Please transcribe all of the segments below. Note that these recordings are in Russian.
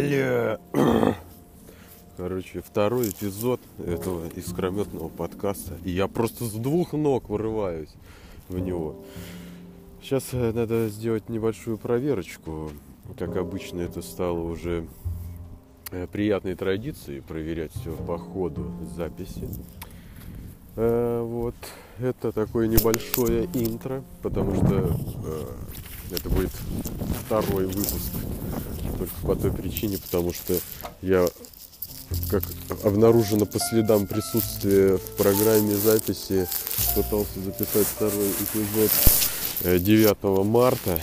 Бля! Короче, второй эпизод этого искрометного подкаста. И я просто с двух ног вырываюсь в него. Сейчас э, надо сделать небольшую проверочку. Как обычно, это стало уже э, приятной традицией проверять все по ходу записи. Э, вот. Это такое небольшое интро, потому что это будет второй выпуск. Только по той причине, потому что я, как обнаружено по следам присутствия в программе записи, пытался записать второй эпизод 9 э, марта.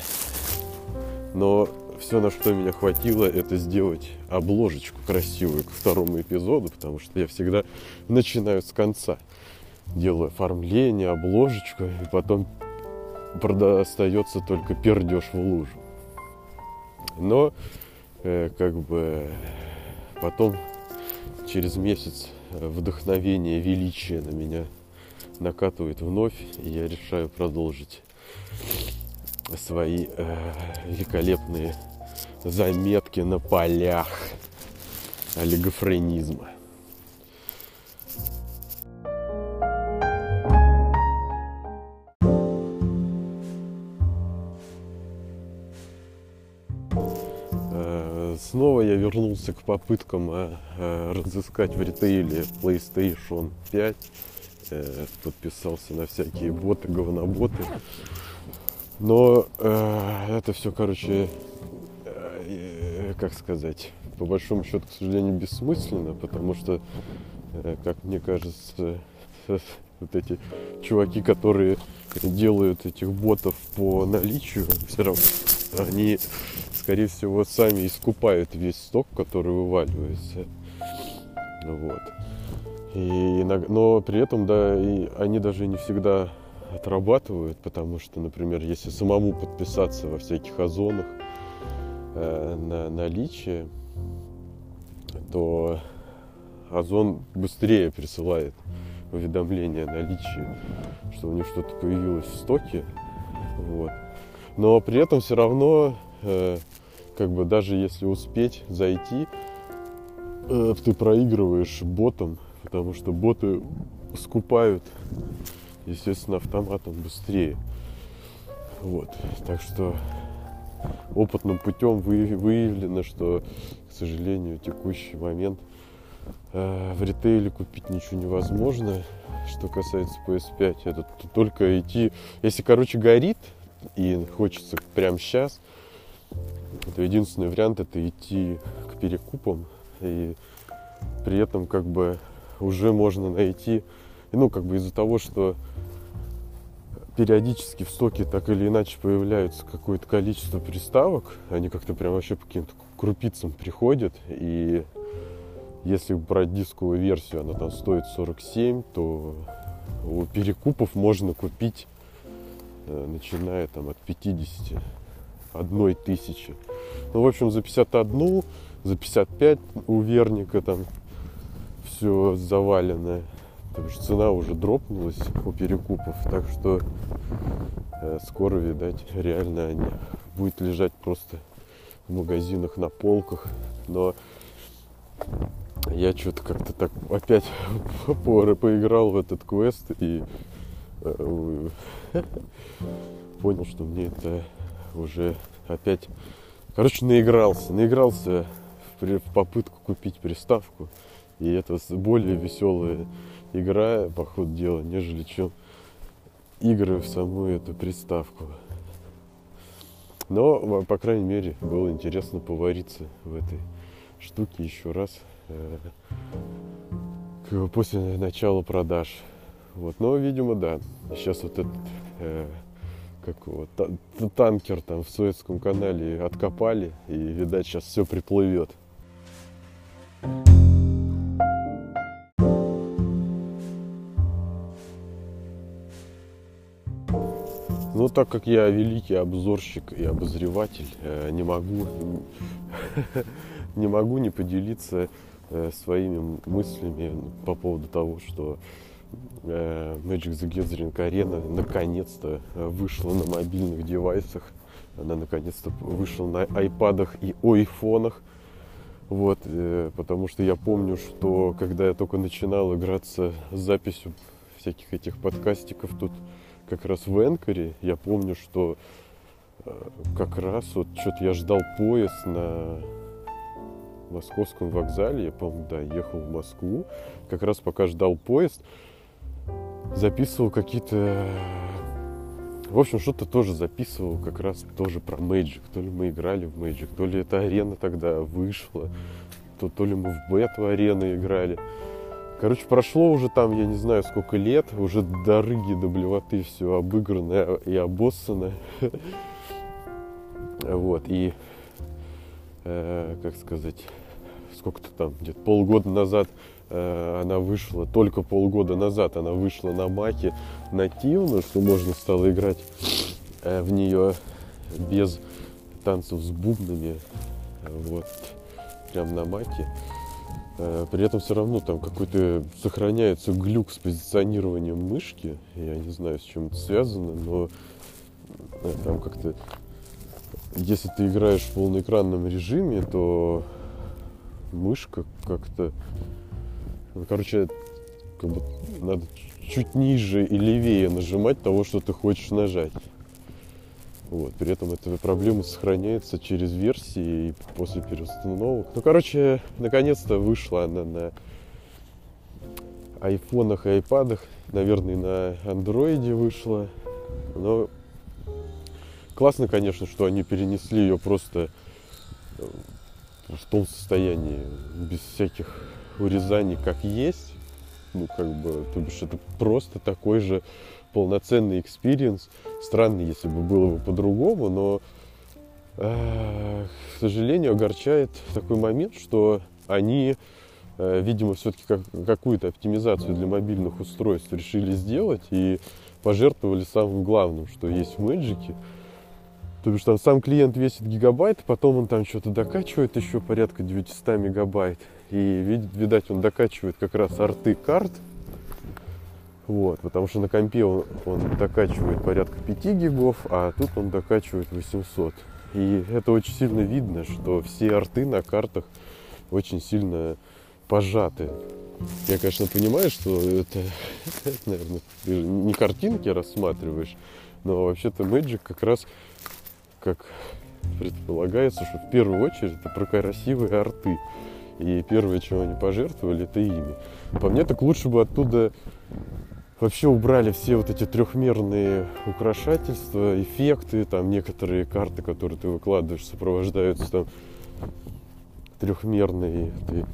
Но все, на что меня хватило, это сделать обложечку красивую к второму эпизоду, потому что я всегда начинаю с конца. Делаю оформление, обложечку, и потом остается только пердеж в лужу. Но э, как бы потом через месяц вдохновение, величие на меня накатывает вновь, и я решаю продолжить свои э, великолепные заметки на полях олигофренизма. Вернулся к попыткам э, э, разыскать в ритейле PlayStation 5. Э, подписался на всякие боты, говноботы. Но э, это все, короче, э, как сказать, по большому счету, к сожалению, бессмысленно, потому что, э, как мне кажется, вот эти чуваки, которые делают этих ботов по наличию, все равно они скорее всего, сами искупают весь сток, который вываливается. Вот. И, но при этом, да, и они даже не всегда отрабатывают, потому что, например, если самому подписаться во всяких озонах э, на наличие, то Озон быстрее присылает уведомление о наличии, что у них что-то появилось в стоке. Вот. Но при этом все равно э, как бы даже если успеть зайти, э, ты проигрываешь ботом, потому что боты скупают, естественно, автоматом быстрее. Вот, так что опытным путем выявлено, что, к сожалению, текущий момент э, в ритейле купить ничего невозможно. Что касается PS5, это только идти, если, короче, горит и хочется прямо сейчас, это единственный вариант это идти к перекупам. И при этом как бы уже можно найти, ну как бы из-за того, что периодически в стоке так или иначе появляются какое-то количество приставок, они как-то прям вообще по каким-то крупицам приходят, и если брать дисковую версию, она там стоит 47, то у перекупов можно купить, э, начиная там от 50 одной тысячи. Ну, в общем, за 51, за 55 у Верника там все заваленное. Потому что цена уже дропнулась у перекупов. Так что э, скоро, видать, реально они будет лежать просто в магазинах на полках. Но я что-то как-то так опять поиграл в этот квест и э, понял, что мне это уже опять, короче, наигрался, наигрался в, попытку купить приставку. И это более веселая игра, по ходу дела, нежели чем игры в саму эту приставку. Но, по крайней мере, было интересно повариться в этой штуке еще раз э, после начала продаж. Вот. Но, видимо, да. Сейчас вот этот э, как вот, танкер там в Суэцком канале откопали, и, видать, сейчас все приплывет. Ну, так как я великий обзорщик и обозреватель, э, не могу не могу не поделиться э, своими мыслями по поводу того, что Magic the Gathering Arena наконец-то вышла на мобильных девайсах. Она наконец-то вышла на айпадах и айфонах. Вот, э, потому что я помню, что когда я только начинал играться с записью всяких этих подкастиков тут как раз в Энкоре, я помню, что э, как раз вот что-то я ждал поезд на московском вокзале, я помню, да, ехал в Москву, как раз пока ждал поезд, записывал какие-то... В общем, что-то тоже записывал как раз тоже про Magic. То ли мы играли в Magic, то ли эта арена тогда вышла, то, то ли мы в бету арены играли. Короче, прошло уже там, я не знаю, сколько лет, уже до рыги, до блевоты все обыграно и обоссано. Вот, и, э, как сказать, сколько-то там, где-то полгода назад она вышла, только полгода назад она вышла на маке нативно, что можно стало играть э, в нее без танцев с бубнами, вот, прям на маке. Э, при этом все равно там какой-то сохраняется глюк с позиционированием мышки. Я не знаю, с чем это связано, но э, там как-то... Если ты играешь в полноэкранном режиме, то мышка как-то... Ну, короче, как бы надо чуть ниже и левее нажимать того, что ты хочешь нажать. Вот. При этом эта проблема сохраняется через версии и после переустановок. Ну, короче, наконец-то вышла она на айфонах и айпадах. Наверное, на андроиде вышла. Но классно, конечно, что они перенесли ее просто э, в том состоянии, без всяких урезаний, как есть. Ну, как бы, то бишь, это просто такой же полноценный экспириенс. Странно, если бы было бы по-другому, но, э, к сожалению, огорчает такой момент, что они, э, видимо, все-таки как, какую-то оптимизацию для мобильных устройств решили сделать и пожертвовали самым главным, что есть в Magic. То бишь там сам клиент весит гигабайт, потом он там что-то докачивает еще порядка 900 мегабайт. И, видать, он докачивает как раз арты карт, вот, потому что на компе он, он докачивает порядка 5 гигов, а тут он докачивает 800. И это очень сильно видно, что все арты на картах очень сильно пожаты. Я, конечно, понимаю, что это, наверное, ты не картинки рассматриваешь, но вообще-то Magic как раз, как предполагается, что в первую очередь это про красивые арты. И первое, чем они пожертвовали, это ими. По мне, так лучше бы оттуда вообще убрали все вот эти трехмерные украшательства, эффекты, там некоторые карты, которые ты выкладываешь, сопровождаются там трехмерные ты,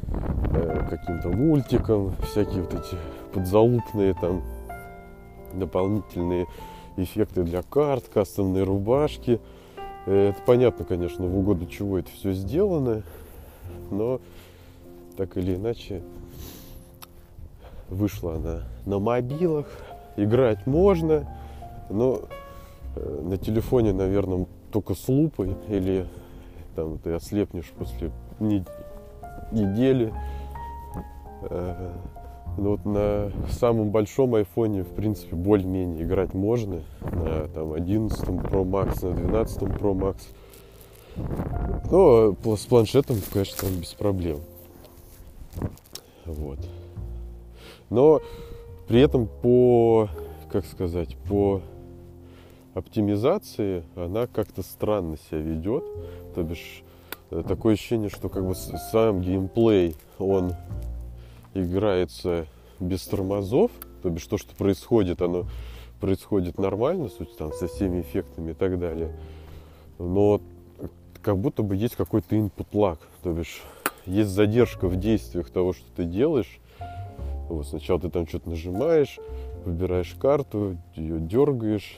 э, каким-то мультиком, всякие вот эти подзалупные там дополнительные эффекты для карт, кастомные рубашки. Э, это понятно, конечно, в угоду чего это все сделано, но так или иначе Вышла она на мобилах, играть можно, но э, на телефоне, наверное, только с лупой или там ты ослепнешь после недели. Но вот на самом большом айфоне, в принципе, более-менее играть можно. На там, 11 Pro Max, на 12 Pro Max. Но с планшетом, конечно, там без проблем. Вот. Но при этом по, как сказать, по оптимизации она как-то странно себя ведет. То бишь э, такое ощущение, что как бы сам геймплей, он играется без тормозов. То бишь то, что происходит, оно происходит нормально, суть там со всеми эффектами и так далее. Но как будто бы есть какой-то input lag. То бишь есть задержка в действиях того, что ты делаешь, вот сначала ты там что-то нажимаешь, выбираешь карту, ее дергаешь.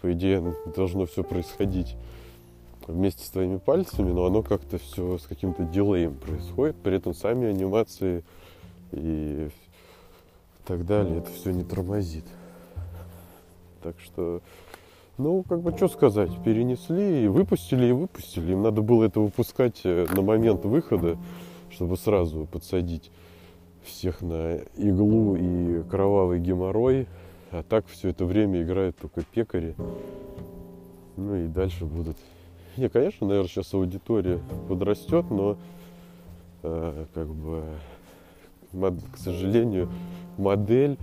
По идее, должно все происходить вместе с твоими пальцами, но оно как-то все с каким-то дилеем происходит. При этом сами анимации и так далее, это все не тормозит. Так что, ну, как бы, что сказать, перенесли, и выпустили, и выпустили. Им надо было это выпускать э, на момент выхода, чтобы сразу подсадить всех на иглу и кровавый геморрой. А так все это время играют только пекари. Ну и дальше будут. Не, конечно, наверное, сейчас аудитория подрастет, но э, как бы, к сожалению, модель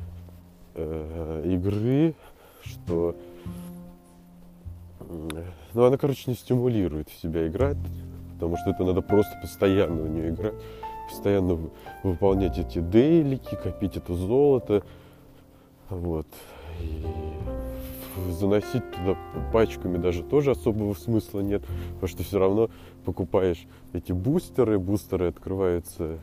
э, игры, что ну, она, короче, не стимулирует в себя играть, потому что это надо просто постоянно в нее играть, постоянно выполнять эти дейлики, копить это золото, вот. И заносить туда пачками даже тоже особого смысла нет, потому что все равно покупаешь эти бустеры, бустеры открываются.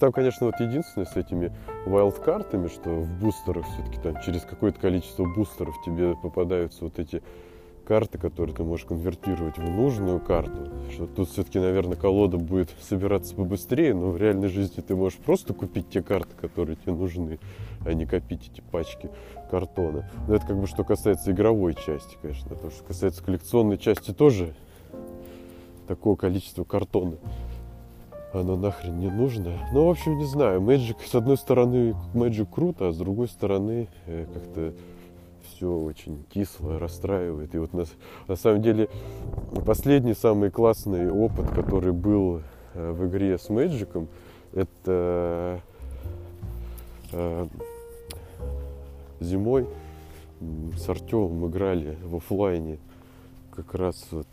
Там, конечно, вот единственное с этими вайлдкартами, что в бустерах все-таки там через какое-то количество бустеров тебе попадаются вот эти карты, которые ты можешь конвертировать в нужную карту. Что тут все-таки, наверное, колода будет собираться побыстрее, но в реальной жизни ты можешь просто купить те карты, которые тебе нужны, а не копить эти пачки картона. Но это как бы что касается игровой части, конечно. То, что касается коллекционной части тоже такого количества картона оно нахрен не нужно. Ну, в общем, не знаю. Magic, с одной стороны, Magic круто, а с другой стороны, э, как-то все очень кисло, расстраивает. И вот на, на самом деле последний самый классный опыт, который был э, в игре с Мэджиком, это э, зимой с Артемом играли в офлайне как раз вот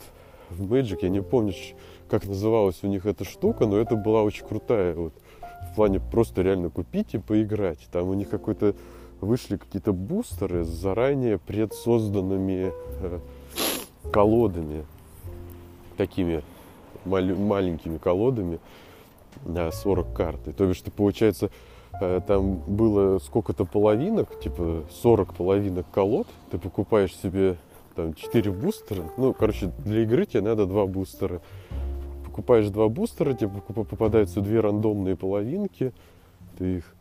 в Magic. Я не помню, как называлась у них эта штука, но это была очень крутая. Вот, в плане просто реально купить и поиграть. Там у них какой-то вышли какие-то бустеры с заранее предсозданными э, колодами, такими мал- маленькими колодами на 40 карт. И, то бишь, ты, получается, э, там было сколько-то половинок, типа 40 половинок колод, ты покупаешь себе там 4 бустера, ну, короче, для игры тебе надо 2 бустера. Покупаешь два бустера, тебе попадаются две рандомные половинки, ты их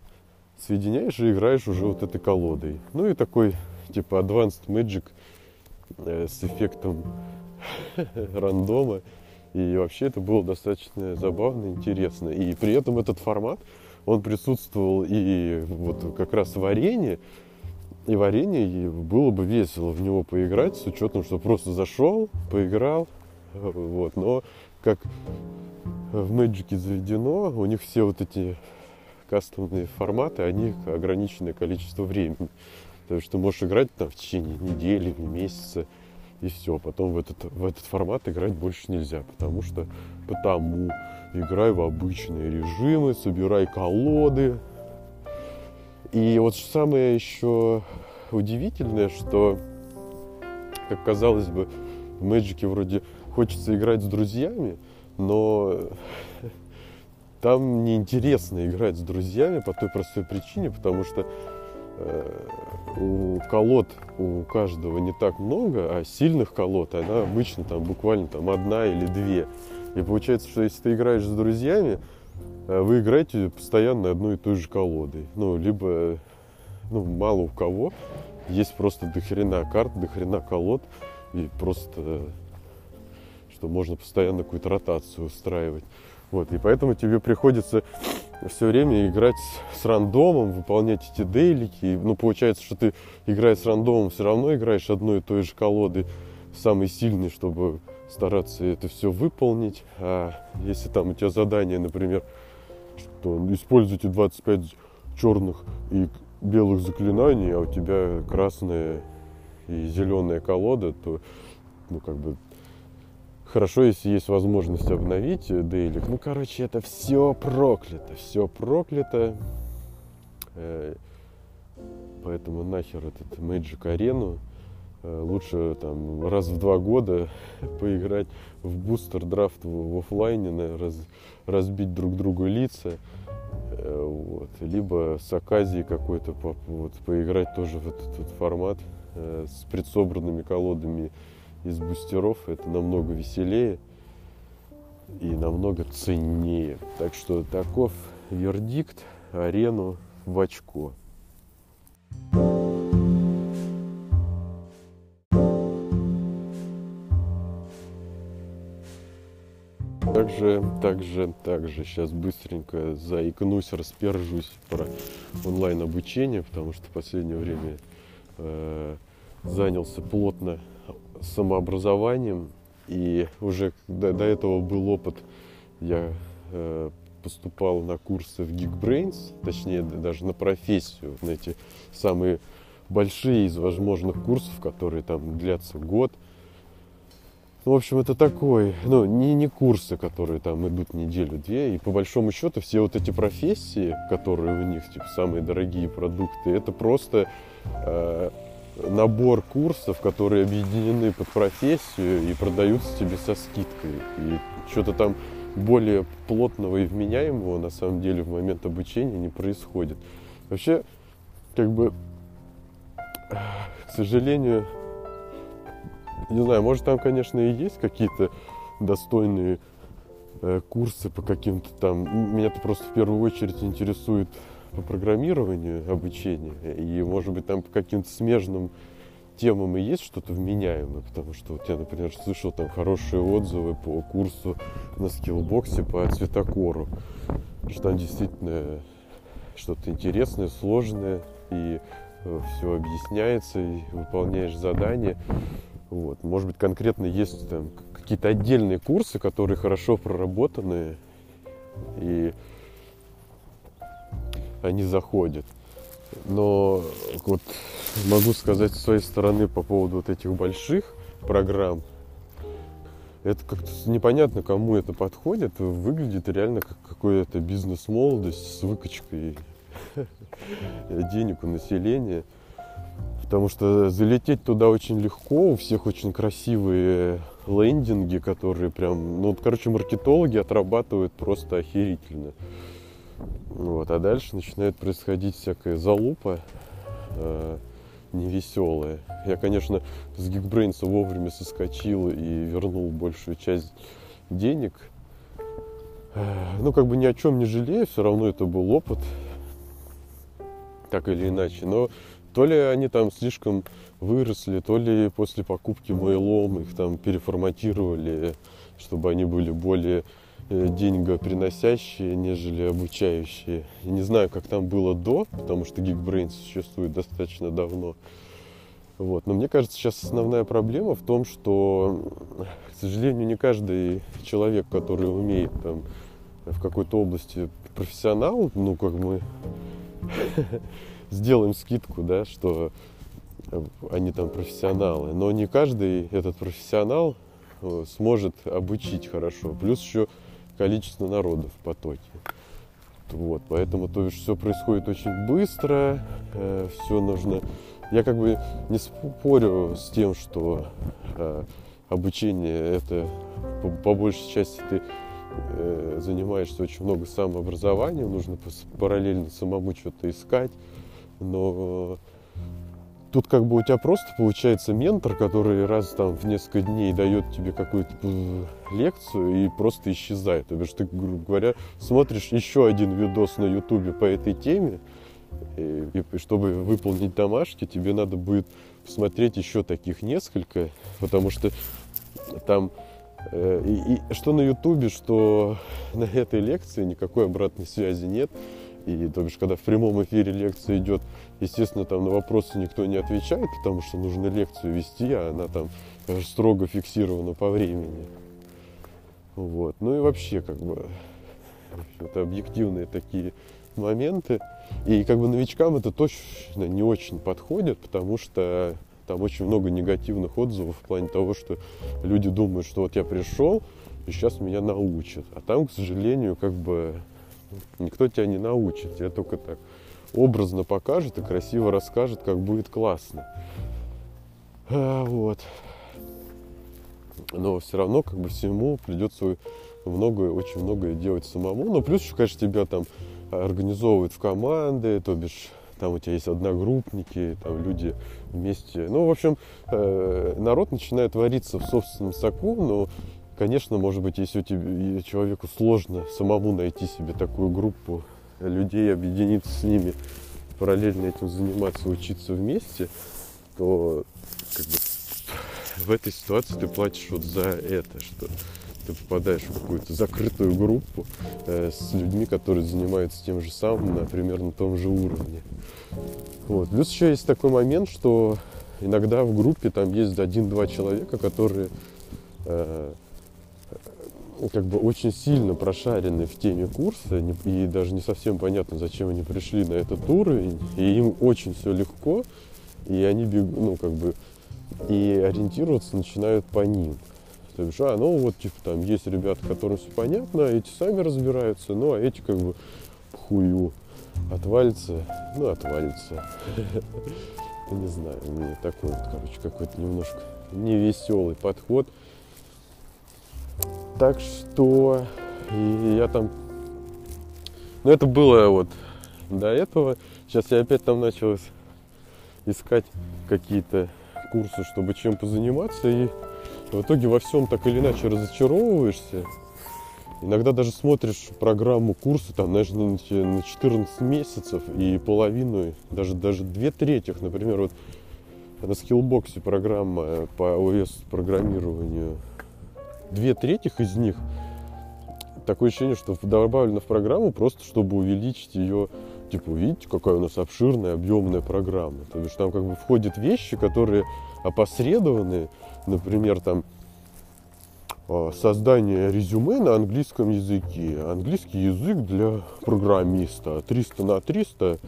соединяешь и играешь уже вот этой колодой. Ну и такой типа Advanced Magic э, с эффектом рандома. И вообще это было достаточно забавно, интересно. И при этом этот формат, он присутствовал и вот как раз в арене. И в арене и было бы весело в него поиграть, с учетом, что просто зашел, поиграл. Вот. Но как в Magic заведено, у них все вот эти кастомные форматы, они ограниченное количество времени. То есть ты можешь играть там в течение недели, месяца, и все. Потом в этот, в этот формат играть больше нельзя, потому что потому играй в обычные режимы, собирай колоды. И вот самое еще удивительное, что, как казалось бы, в Мэджике вроде хочется играть с друзьями, но там неинтересно играть с друзьями по той простой причине, потому что э, у колод у каждого не так много, а сильных колод, она обычно там буквально там одна или две. И получается, что если ты играешь с друзьями, э, вы играете постоянно одной и той же колодой. Ну, либо, ну, мало у кого. Есть просто дохрена карт, дохрена колод. И просто, что можно постоянно какую-то ротацию устраивать. Вот, и поэтому тебе приходится все время играть с рандомом, выполнять эти дейлики. Ну, получается, что ты, играя с рандомом, все равно играешь одной и той же колоды, самый сильный, чтобы стараться это все выполнить. А если там у тебя задание, например, что используйте 25 черных и белых заклинаний, а у тебя красная и зеленая колода, то ну, как бы Хорошо, если есть возможность обновить дейлик. Ну, короче, это все проклято. Все проклято. Э, поэтому нахер этот Magic Arena. Э, лучше там раз в два года поиграть в бустер драфт в, офлайне, раз, разбить друг другу лица. Э, вот. Либо с оказией какой-то вот, поиграть тоже в этот, этот формат с предсобранными колодами из бустеров. Это намного веселее и намного ценнее. Так что таков вердикт арену в очко. Также, также, также сейчас быстренько заикнусь, распержусь про онлайн обучение, потому что в последнее время э, занялся плотно самообразованием. И уже до, до этого был опыт, я э, поступал на курсы в Geekbrains, точнее даже на профессию, на эти самые большие из возможных курсов, которые там длятся год. Ну, в общем, это такой, ну, не, не курсы, которые там идут неделю-две. И по большому счету все вот эти профессии, которые у них, типа, самые дорогие продукты, это просто э, набор курсов, которые объединены под профессию и продаются тебе со скидкой. И что-то там более плотного и вменяемого на самом деле в момент обучения не происходит. Вообще, как бы, к сожалению, не знаю, может там, конечно, и есть какие-то достойные э, курсы по каким-то там. Меня-то просто в первую очередь интересует по программированию обучение. И, может быть, там по каким-то смежным темам и есть что-то вменяемое, потому что вот я, например, слышал там хорошие отзывы по курсу на скиллбоксе по цветокору, что там действительно что-то интересное, сложное, и э, все объясняется, и выполняешь задания. Вот. Может быть, конкретно есть там какие-то отдельные курсы, которые хорошо проработаны, и они заходят. Но вот могу сказать с своей стороны по поводу вот этих больших программ. Это как-то непонятно, кому это подходит. Выглядит реально как какой-то бизнес-молодость с выкачкой денег у населения. Потому что залететь туда очень легко, у всех очень красивые лендинги, которые прям, ну, короче, маркетологи отрабатывают просто охерительно. Вот, а дальше начинает происходить всякая залупа э, невеселая. Я, конечно, с Geekbrains вовремя соскочил и вернул большую часть денег. Э, ну, как бы ни о чем не жалею, все равно это был опыт, так или иначе. Но то ли они там слишком выросли, то ли после покупки Mail.com их там переформатировали, чтобы они были более деньгоприносящие, нежели обучающие. И не знаю, как там было до, потому что Geekbrains существует достаточно давно. Вот. Но мне кажется, сейчас основная проблема в том, что, к сожалению, не каждый человек, который умеет там, в какой-то области профессионал, ну, как мы сделаем скидку, да, что они там профессионалы. Но не каждый этот профессионал э, сможет обучить хорошо. Плюс еще количество народа в потоке. Вот, поэтому, то есть, все происходит очень быстро, э, все нужно... Я как бы не спорю с тем, что э, обучение это по, по большей части ты э, занимаешься очень много самообразованием, нужно параллельно самому что-то искать, но Тут как бы у тебя просто получается ментор, который раз там в несколько дней дает тебе какую-то лекцию и просто исчезает. То бишь ты, грубо говоря, смотришь еще один видос на ютубе по этой теме, и, и чтобы выполнить домашки, тебе надо будет посмотреть еще таких несколько, потому что там э, и, и что на ютубе, что на этой лекции никакой обратной связи нет. И то бишь, когда в прямом эфире лекция идет, естественно, там на вопросы никто не отвечает, потому что нужно лекцию вести, а она там строго фиксирована по времени. Вот. Ну и вообще, как бы, это объективные такие моменты. И как бы новичкам это точно не очень подходит, потому что там очень много негативных отзывов в плане того, что люди думают, что вот я пришел, и сейчас меня научат. А там, к сожалению, как бы Никто тебя не научит, тебя только так образно покажет и красиво расскажет, как будет классно. А, вот. Но все равно как бы всему придется многое, очень многое делать самому. Но плюс еще, конечно, тебя там организовывают в команды, то бишь там у тебя есть одногруппники, там люди вместе. Ну, в общем, э, народ начинает вариться в собственном соку, но Конечно, может быть, если у тебя, человеку сложно самому найти себе такую группу людей, объединиться с ними, параллельно этим заниматься, учиться вместе, то как бы, в этой ситуации ты платишь вот за это, что ты попадаешь в какую-то закрытую группу э, с людьми, которые занимаются тем же самым, например, на том же уровне. Вот. Плюс еще есть такой момент, что иногда в группе там есть один-два человека, которые э, как бы очень сильно прошарены в теме курса и даже не совсем понятно, зачем они пришли на этот уровень, и им очень все легко, и они бегут, ну, как бы, и ориентироваться начинают по ним. То есть, а, ну вот, типа, там есть ребята, которым все понятно, эти сами разбираются, ну, а эти, как бы, хую отвалится, ну, отвалится. Не знаю, мне такой вот, короче, какой-то немножко невеселый подход. Так что и я там... Ну, это было вот до этого. Сейчас я опять там начал искать какие-то курсы, чтобы чем позаниматься. И в итоге во всем так или иначе разочаровываешься. Иногда даже смотришь программу курса, там, знаешь, на 14 месяцев и половину, даже, даже две трети, например, вот на скиллбоксе программа по ОС программированию, две трети из них такое ощущение, что добавлено в программу просто, чтобы увеличить ее, типа, видите, какая у нас обширная, объемная программа. То есть там как бы входят вещи, которые опосредованы, например, там а, создание резюме на английском языке. Английский язык для программиста. 300 на 300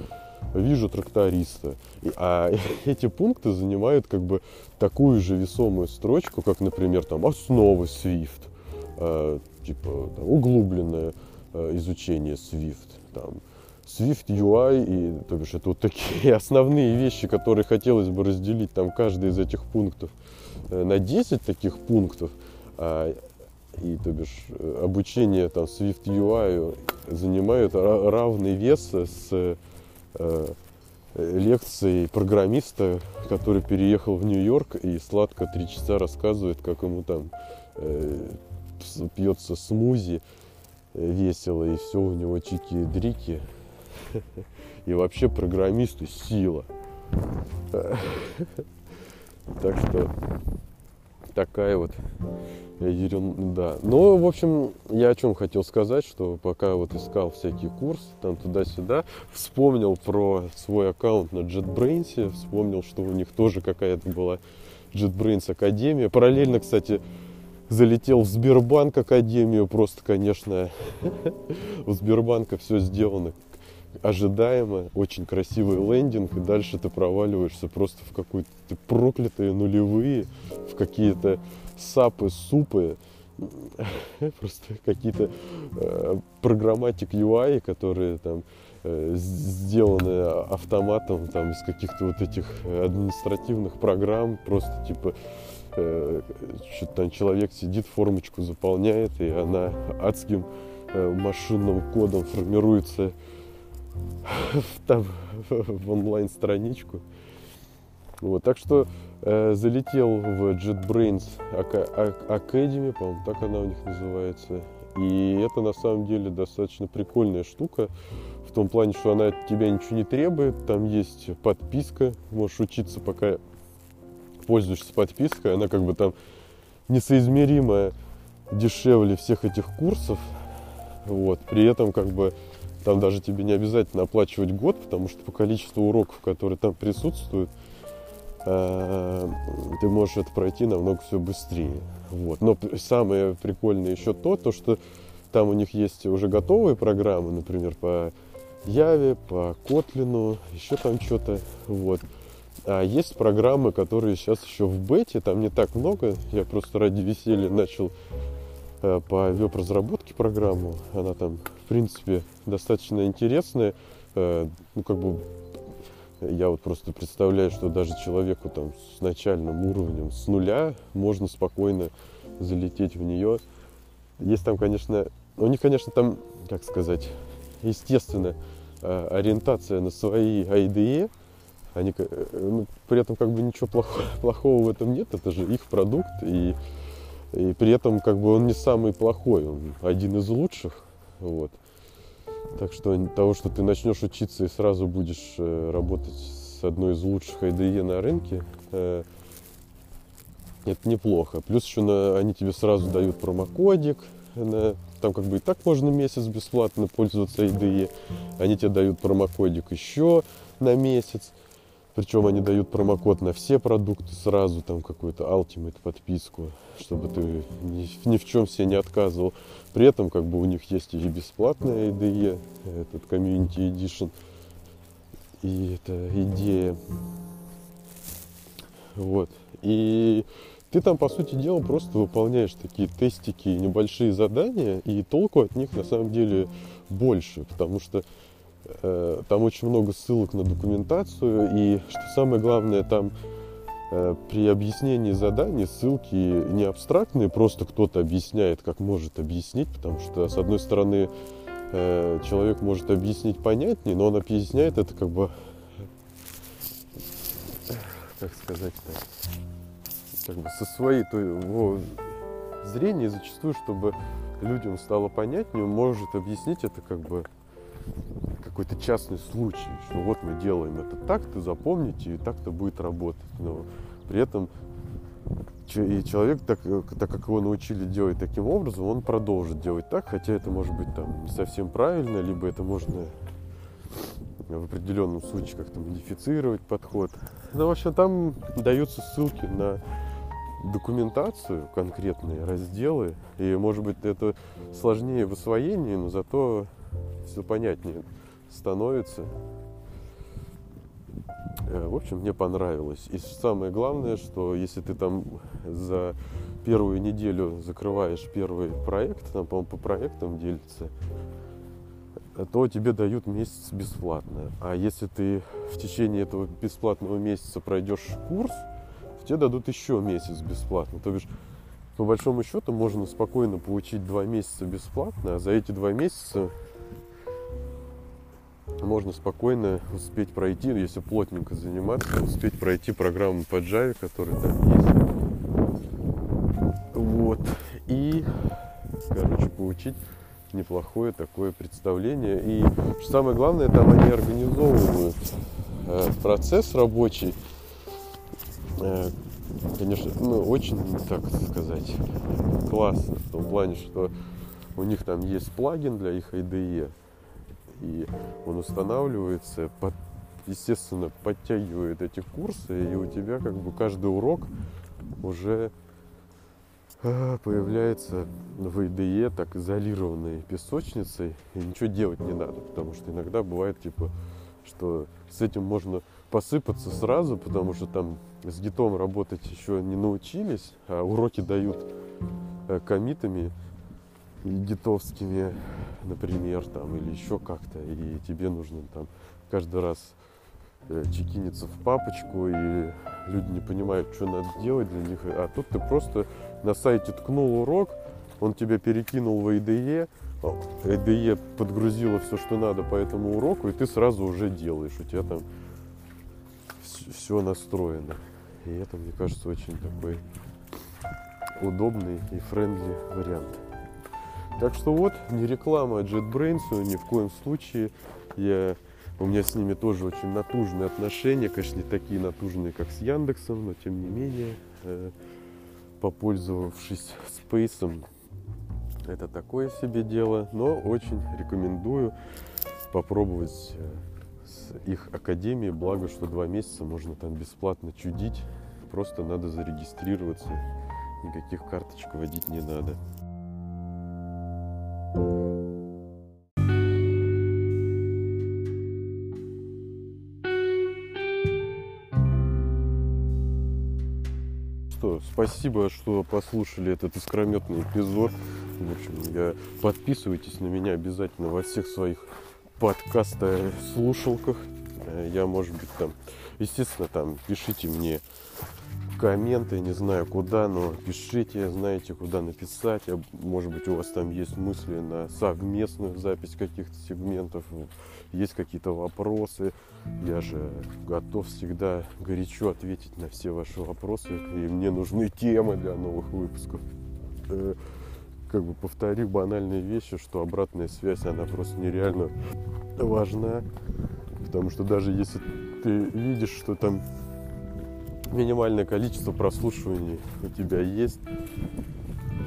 вижу тракториста. А эти пункты занимают как бы такую же весомую строчку, как, например, там основы Swift, э, типа там, углубленное э, изучение Swift, там, Swift UI, и, то бишь, это вот такие основные вещи, которые хотелось бы разделить там каждый из этих пунктов э, на 10 таких пунктов, а, и, то бишь, обучение там Swift UI занимает равный вес с э, лекцией программиста, который переехал в Нью-Йорк и сладко три часа рассказывает, как ему там э, пьется смузи э, весело, и все у него чики-дрики. И вообще программисту сила. Так что такая вот ерунда. Но, в общем, я о чем хотел сказать, что пока вот искал всякий курс, там туда-сюда, вспомнил про свой аккаунт на JetBrains, вспомнил, что у них тоже какая-то была JetBrains Академия. Параллельно, кстати, залетел в Сбербанк Академию, просто, конечно, у Сбербанка все сделано ожидаемо, очень красивый лендинг, и дальше ты проваливаешься просто в какую-то проклятые нулевые, в какие-то сапы, супы, просто какие-то э, программатик UI, которые там э, сделаны автоматом там из каких-то вот этих административных программ, просто типа э, что-то там человек сидит, формочку заполняет, и она адским э, машинным кодом формируется там, в онлайн-страничку. Вот, так что э, залетел в JetBrains Academy, по-моему, так она у них называется. И это на самом деле достаточно прикольная штука. В том плане, что она от тебя ничего не требует. Там есть подписка. Можешь учиться, пока пользуешься подпиской. Она как бы там несоизмеримая дешевле всех этих курсов. Вот. При этом как бы там даже тебе не обязательно оплачивать год, потому что по количеству уроков, которые там присутствуют, э, ты можешь это пройти намного все быстрее. Вот. Но самое прикольное еще то, то, что там у них есть уже готовые программы, например, по Яве, по Котлину, еще там что-то. Вот. А есть программы, которые сейчас еще в бете, там не так много. Я просто ради веселья начал по веб-разработке программу. Она там, в принципе, достаточно интересная. Э, ну, как бы я вот просто представляю, что даже человеку там с начальным уровнем, с нуля, можно спокойно залететь в нее. Есть там, конечно, у них, конечно, там, как сказать, естественно, э, ориентация на свои IDE. Они, ну, при этом как бы ничего плохого, плохого в этом нет, это же их продукт, и и при этом как бы он не самый плохой, он один из лучших. Вот. Так что того, что ты начнешь учиться и сразу будешь э, работать с одной из лучших IDE на рынке, э, это неплохо. Плюс еще на, они тебе сразу дают промокодик. На, там как бы и так можно месяц бесплатно пользоваться IDE. Они тебе дают промокодик еще на месяц. Причем они дают промокод на все продукты сразу, там какую-то Ultimate подписку, чтобы ты ни, ни в чем себе не отказывал. При этом как бы у них есть и бесплатная IDE, этот Community Edition. И это идея. Вот. И ты там, по сути дела, просто выполняешь такие тестики, небольшие задания, и толку от них на самом деле больше, потому что там очень много ссылок на документацию, и что самое главное, там э, при объяснении заданий ссылки не абстрактные, просто кто-то объясняет, как может объяснить, потому что, с одной стороны, э, человек может объяснить понятнее, но он объясняет это как бы, как сказать-то, как бы со своей то его зрения зачастую, чтобы людям стало понятнее, он может объяснить это как бы какой-то частный случай, что вот мы делаем это так, то запомните, и так-то будет работать. Но при этом и человек, так, так как его научили делать таким образом, он продолжит делать так, хотя это может быть там не совсем правильно, либо это можно в определенном случае как-то модифицировать подход. Ну, в общем, там даются ссылки на документацию, конкретные разделы. И, может быть, это сложнее в освоении, но зато все понятнее становится. Э, в общем, мне понравилось. И самое главное, что если ты там за первую неделю закрываешь первый проект, там, по-моему, по проектам делится, то тебе дают месяц бесплатно. А если ты в течение этого бесплатного месяца пройдешь курс, тебе дадут еще месяц бесплатно. То бишь, по большому счету, можно спокойно получить два месяца бесплатно, а за эти два месяца можно спокойно успеть пройти, если плотненько заниматься, успеть пройти программу по Java, которая там есть. Вот. И, короче, получить неплохое такое представление. И что самое главное, там они организовывают э, процесс рабочий, Э, конечно, ну, очень, так сказать, классно в том плане, что у них там есть плагин для их IDE, и он устанавливается, под, естественно, подтягивает эти курсы, и у тебя как бы каждый урок уже э, появляется в IDE так изолированной песочницей, и ничего делать не надо, потому что иногда бывает, типа, что с этим можно посыпаться сразу, потому что там с гитом работать еще не научились, а уроки дают э, комитами гитовскими, например, там, или еще как-то, и тебе нужно там каждый раз э, чекиниться в папочку, и люди не понимают, что надо делать для них. А тут ты просто на сайте ткнул урок, он тебя перекинул в IDE, IDE подгрузила все, что надо по этому уроку, и ты сразу уже делаешь. У тебя там все настроено. И это, мне кажется, очень такой удобный и френдли вариант. Так что вот, не реклама JetBrains, ни в коем случае. Я, у меня с ними тоже очень натужные отношения. Конечно, не такие натужные, как с Яндексом, но тем не менее, э, попользовавшись Space, это такое себе дело, но очень рекомендую попробовать э, их академии, благо, что два месяца можно там бесплатно чудить, просто надо зарегистрироваться, никаких карточек водить не надо. Что, спасибо, что послушали этот искрометный эпизод. В общем, я, подписывайтесь на меня обязательно во всех своих подкаста слушалках. Э, я, может быть, там, естественно, там пишите мне комменты, не знаю куда, но пишите, знаете, куда написать. Может быть, у вас там есть мысли на совместную запись каких-то сегментов, есть какие-то вопросы. Я же готов всегда горячо ответить на все ваши вопросы. И мне нужны темы для новых выпусков. Э, как бы повторю банальные вещи, что обратная связь, она просто нереально важна. Потому что даже если ты видишь, что там минимальное количество прослушиваний у тебя есть,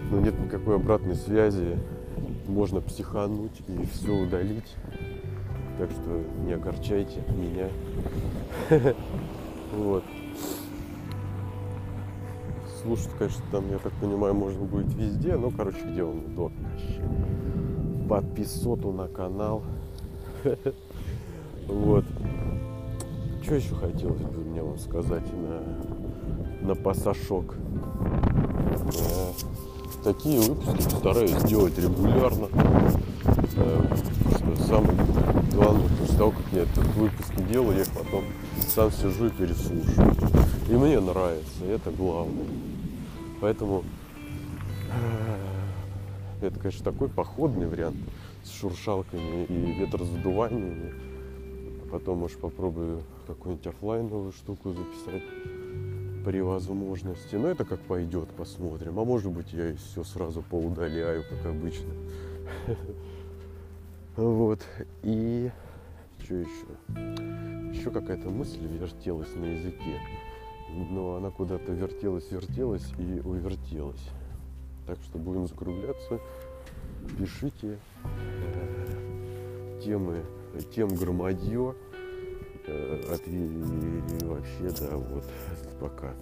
но нет никакой обратной связи, можно психануть и все удалить. Так что не огорчайте меня. Вот. Слушать, конечно, там, я так понимаю, можно будет везде. Ну, короче, где он удобно. Подписоту на канал. Вот. Что еще хотелось бы мне вам сказать на, на пассажок? Э, такие выпуски стараюсь делать регулярно. Э, что самое главное, после того, как я этот выпуски делаю, я их потом сам сижу и переслушиваю. И мне нравится, это главное. Поэтому э, это, конечно, такой походный вариант с шуршалками и ветрозадуваниями. Потом, может, попробую какую-нибудь офлайновую штуку записать при возможности. Но это как пойдет, посмотрим. А может быть, я все сразу поудаляю, как обычно. Вот. И что еще? Еще какая-то мысль вертелась на языке. Но она куда-то вертелась, вертелась и увертелась. Так что будем закругляться. Пишите э, темы, тем громадье. Э, от, и вообще, да, вот, пока.